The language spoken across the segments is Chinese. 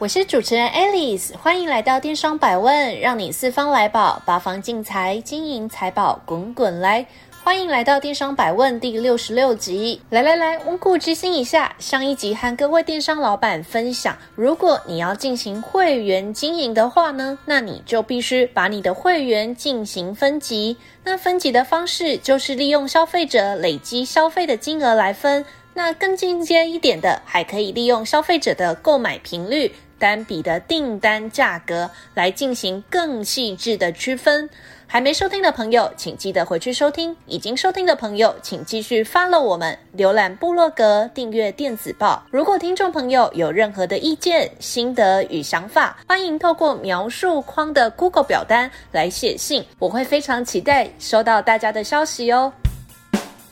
我是主持人 Alice，欢迎来到电商百问，让你四方来宝，八方进财，金银财宝滚滚来。欢迎来到电商百问第六十六集。来来来，温故知新一下，上一集和各位电商老板分享，如果你要进行会员经营的话呢，那你就必须把你的会员进行分级。那分级的方式就是利用消费者累积消费的金额来分。那更进阶一点的，还可以利用消费者的购买频率。单笔的订单价格来进行更细致的区分。还没收听的朋友，请记得回去收听；已经收听的朋友，请继续 follow 我们，浏览部落格，订阅电子报。如果听众朋友有任何的意见、心得与想法，欢迎透过描述框的 Google 表单来写信，我会非常期待收到大家的消息哦。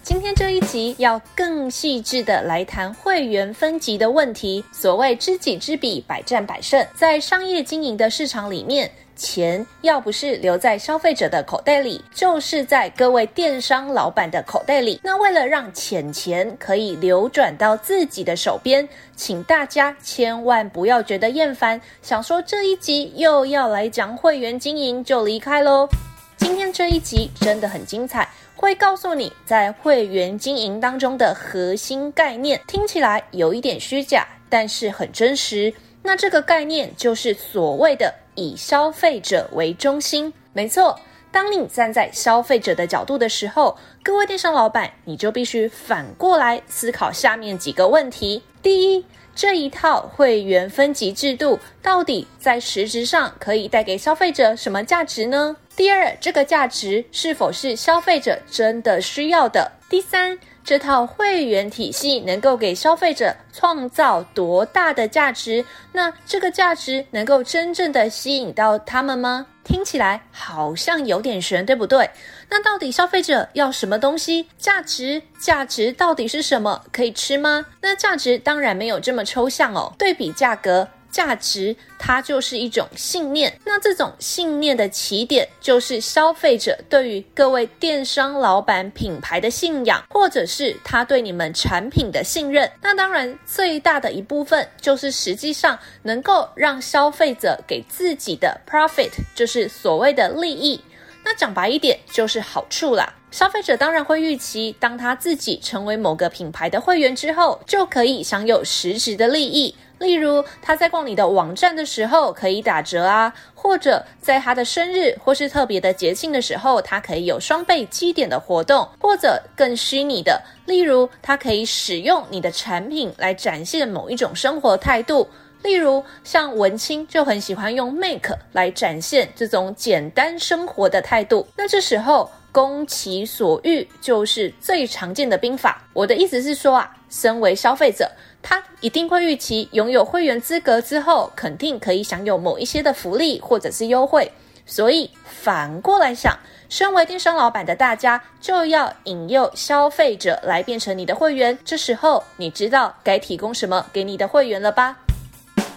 今天这一集要更细致的来谈会员分级的问题。所谓知己知彼，百战百胜。在商业经营的市场里面，钱要不是留在消费者的口袋里，就是在各位电商老板的口袋里。那为了让钱钱可以流转到自己的手边，请大家千万不要觉得厌烦，想说这一集又要来讲会员经营就离开喽。今天这一集真的很精彩。会告诉你在会员经营当中的核心概念，听起来有一点虚假，但是很真实。那这个概念就是所谓的以消费者为中心。没错，当你站在消费者的角度的时候，各位电商老板，你就必须反过来思考下面几个问题：第一，这一套会员分级制度到底在实质上可以带给消费者什么价值呢？第二，这个价值是否是消费者真的需要的？第三，这套会员体系能够给消费者创造多大的价值？那这个价值能够真正的吸引到他们吗？听起来好像有点悬，对不对？那到底消费者要什么东西？价值，价值到底是什么？可以吃吗？那价值当然没有这么抽象哦。对比价格。价值，它就是一种信念。那这种信念的起点，就是消费者对于各位电商老板品牌的信仰，或者是他对你们产品的信任。那当然，最大的一部分就是实际上能够让消费者给自己的 profit，就是所谓的利益。那讲白一点，就是好处啦。消费者当然会预期，当他自己成为某个品牌的会员之后，就可以享有实质的利益。例如，他在逛你的网站的时候可以打折啊，或者在他的生日或是特别的节庆的时候，他可以有双倍积点的活动，或者更虚拟的，例如他可以使用你的产品来展现某一种生活态度，例如像文青就很喜欢用 Make 来展现这种简单生活的态度。那这时候，攻其所欲就是最常见的兵法。我的意思是说啊，身为消费者。他一定会预期拥有会员资格之后，肯定可以享有某一些的福利或者是优惠。所以反过来想，身为电商老板的大家，就要引诱消费者来变成你的会员。这时候，你知道该提供什么给你的会员了吧？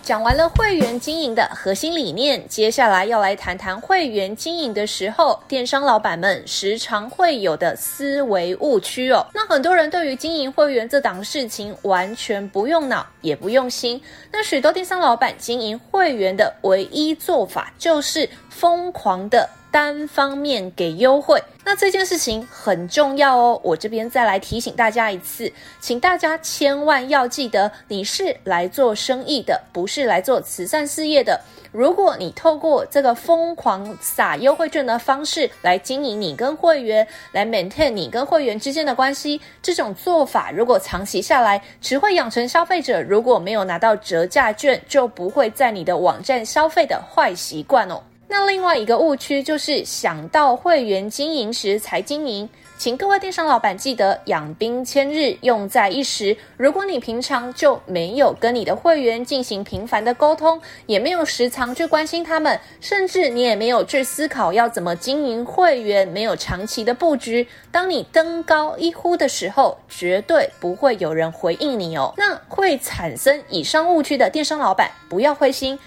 讲完了会员经营的核心理念，接下来要来谈谈会员经营的时候，电商老板们时常会有的思维误区哦。那很多人对于经营会员这档事情完全不用脑，也不用心。那许多电商老板经营会员的唯一做法，就是疯狂的。单方面给优惠，那这件事情很重要哦。我这边再来提醒大家一次，请大家千万要记得，你是来做生意的，不是来做慈善事业的。如果你透过这个疯狂撒优惠券的方式来经营你跟会员，来 maintain 你跟会员之间的关系，这种做法如果长期下来，只会养成消费者如果没有拿到折价券，就不会在你的网站消费的坏习惯哦。那另外一个误区就是想到会员经营时才经营。请各位电商老板记得养兵千日，用在一时。如果你平常就没有跟你的会员进行频繁的沟通，也没有时常去关心他们，甚至你也没有去思考要怎么经营会员，没有长期的布局，当你登高一呼的时候，绝对不会有人回应你哦。那会产生以上误区的电商老板，不要灰心。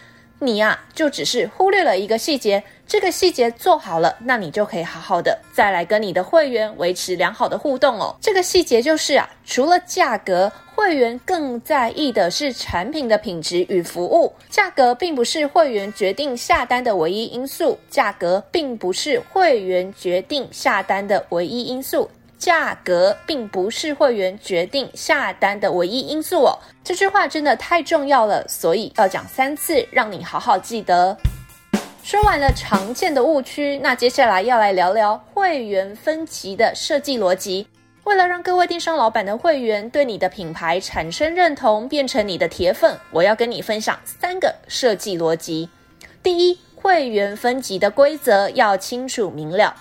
你呀、啊，就只是忽略了一个细节，这个细节做好了，那你就可以好好的再来跟你的会员维持良好的互动哦。这个细节就是啊，除了价格，会员更在意的是产品的品质与服务。价格并不是会员决定下单的唯一因素，价格并不是会员决定下单的唯一因素。价格并不是会员决定下单的唯一因素哦，这句话真的太重要了，所以要讲三次，让你好好记得。说完了常见的误区，那接下来要来聊聊会员分级的设计逻辑。为了让各位电商老板的会员对你的品牌产生认同，变成你的铁粉，我要跟你分享三个设计逻辑。第一，会员分级的规则要清楚明了。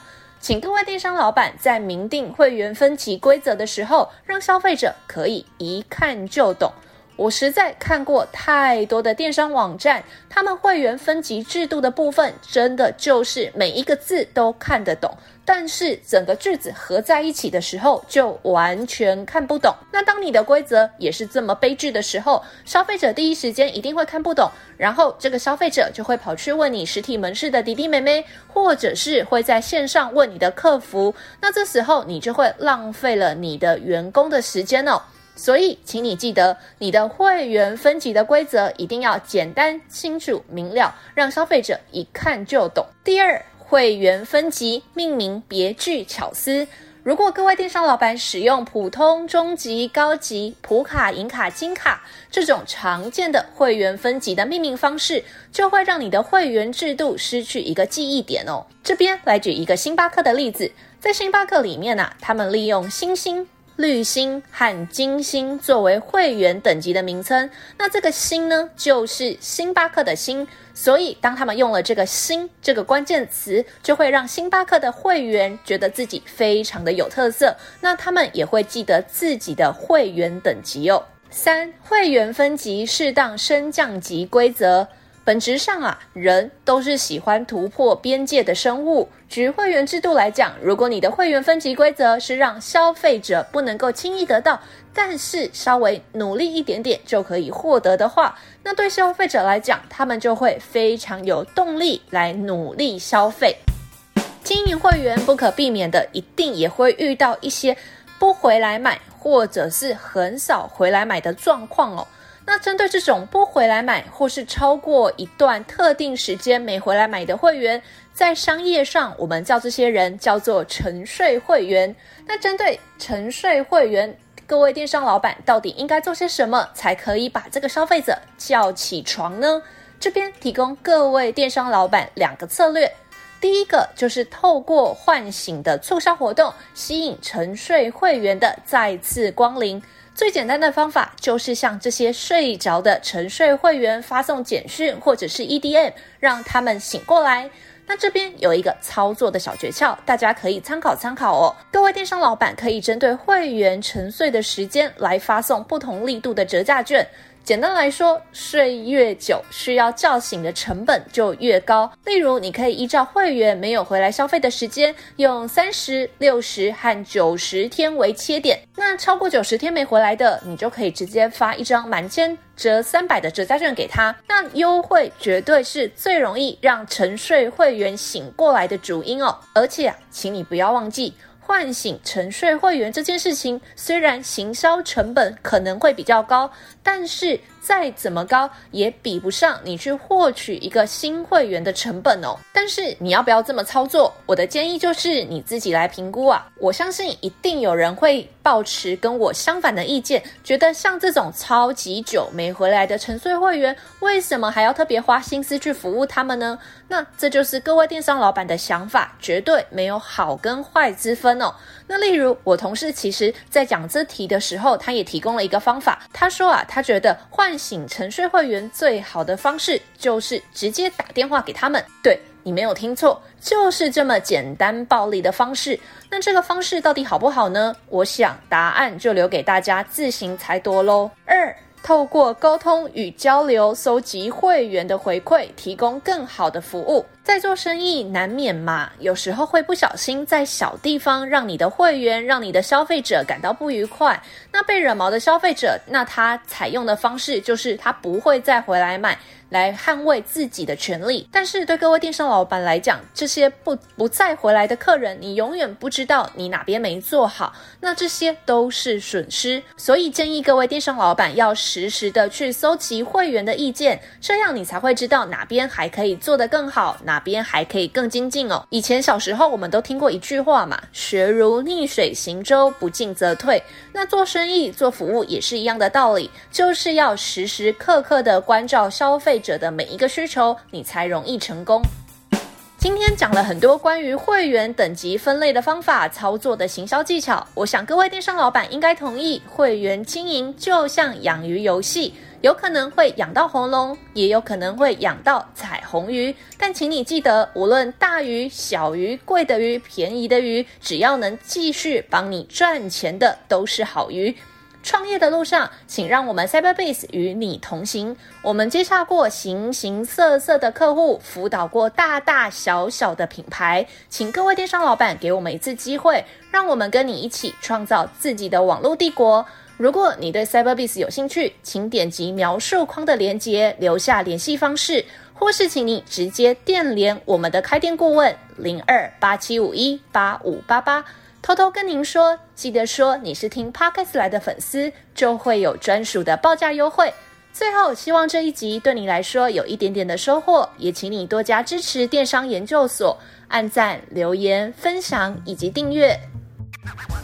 请各位电商老板在明定会员分级规则的时候，让消费者可以一看就懂。我实在看过太多的电商网站，他们会员分级制度的部分，真的就是每一个字都看得懂。但是整个句子合在一起的时候，就完全看不懂。那当你的规则也是这么悲剧的时候，消费者第一时间一定会看不懂，然后这个消费者就会跑去问你实体门市的弟弟妹妹，或者是会在线上问你的客服。那这时候你就会浪费了你的员工的时间哦。所以，请你记得，你的会员分级的规则一定要简单、清楚、明了，让消费者一看就懂。第二。会员分级命名别具巧思。如果各位电商老板使用普通、中级、高级、普卡、银卡、金卡这种常见的会员分级的命名方式，就会让你的会员制度失去一个记忆点哦。这边来举一个星巴克的例子，在星巴克里面呢、他们利用星星。绿星和金星作为会员等级的名称，那这个星呢，就是星巴克的星，所以当他们用了这个星这个关键词，就会让星巴克的会员觉得自己非常的有特色，那他们也会记得自己的会员等级哦。三、会员分级适当升降级规则。本质上啊，人都是喜欢突破边界的生物。举会员制度来讲，如果你的会员分级规则是让消费者不能够轻易得到，但是稍微努力一点点就可以获得的话，那对消费者来讲，他们就会非常有动力来努力消费。经营会员不可避免的，一定也会遇到一些不回来买，或者是很少回来买的状况哦。那针对这种不回来买，或是超过一段特定时间没回来买的会员，在商业上我们叫这些人叫做沉睡会员。那针对沉睡会员，各位电商老板到底应该做些什么，才可以把这个消费者叫起床呢？这边提供各位电商老板两个策略。第一个就是透过唤醒的促销活动，吸引沉睡会员的再次光临。最简单的方法就是向这些睡着的沉睡会员发送简讯或者是 EDM，让他们醒过来。那这边有一个操作的小诀窍，大家可以参考参考哦。各位电商老板可以针对会员沉睡的时间来发送不同力度的折价券。简单来说，睡越久，需要叫醒的成本就越高。例如，你可以依照会员没有回来消费的时间，用三十六十和九十天为切点。那超过九十天没回来的，你就可以直接发一张满千折三百的折价券给他。那优惠绝对是最容易让沉睡会员醒过来的主因哦。而且啊，请你不要忘记。唤醒沉睡会员这件事情，虽然行销成本可能会比较高，但是再怎么高也比不上你去获取一个新会员的成本哦。但是你要不要这么操作？我的建议就是你自己来评估啊。我相信一定有人会抱持跟我相反的意见，觉得像这种超级久没回来的沉睡会员，为什么还要特别花心思去服务他们呢？那这就是各位电商老板的想法，绝对没有好跟坏之分。那例如我同事其实在讲这题的时候，他也提供了一个方法。他说啊，他觉得唤醒沉睡会员最好的方式就是直接打电话给他们。对，你没有听错，就是这么简单暴力的方式。那这个方式到底好不好呢？我想答案就留给大家自行猜多喽。二。透过沟通与交流，搜集会员的回馈，提供更好的服务。在做生意难免嘛，有时候会不小心在小地方让你的会员、让你的消费者感到不愉快。那被惹毛的消费者，那他采用的方式就是他不会再回来买。来捍卫自己的权利，但是对各位电商老板来讲，这些不不再回来的客人，你永远不知道你哪边没做好，那这些都是损失。所以建议各位电商老板要实时的去搜集会员的意见，这样你才会知道哪边还可以做得更好，哪边还可以更精进哦。以前小时候我们都听过一句话嘛，学如逆水行舟，不进则退。那做生意做服务也是一样的道理，就是要时时刻刻的关照消费者的每一个需求，你才容易成功。今天讲了很多关于会员等级分类的方法、操作的行销技巧，我想各位电商老板应该同意，会员经营就像养鱼游戏，有可能会养到红龙，也有可能会养到彩虹鱼。但请你记得，无论大鱼、小鱼、贵的鱼、便宜的鱼，只要能继续帮你赚钱的，都是好鱼。创业的路上，请让我们 CyberBase 与你同行。我们接洽过形形色色的客户，辅导过大大小小的品牌。请各位电商老板给我们一次机会，让我们跟你一起创造自己的网络帝国。如果你对 CyberBase 有兴趣，请点击描述框的链接，留下联系方式，或是请你直接电联我们的开店顾问零二八七五一八五八八。偷偷跟您说，记得说你是听 Podcast 来的粉丝，就会有专属的报价优惠。最后，希望这一集对你来说有一点点的收获，也请你多加支持电商研究所，按赞、留言、分享以及订阅。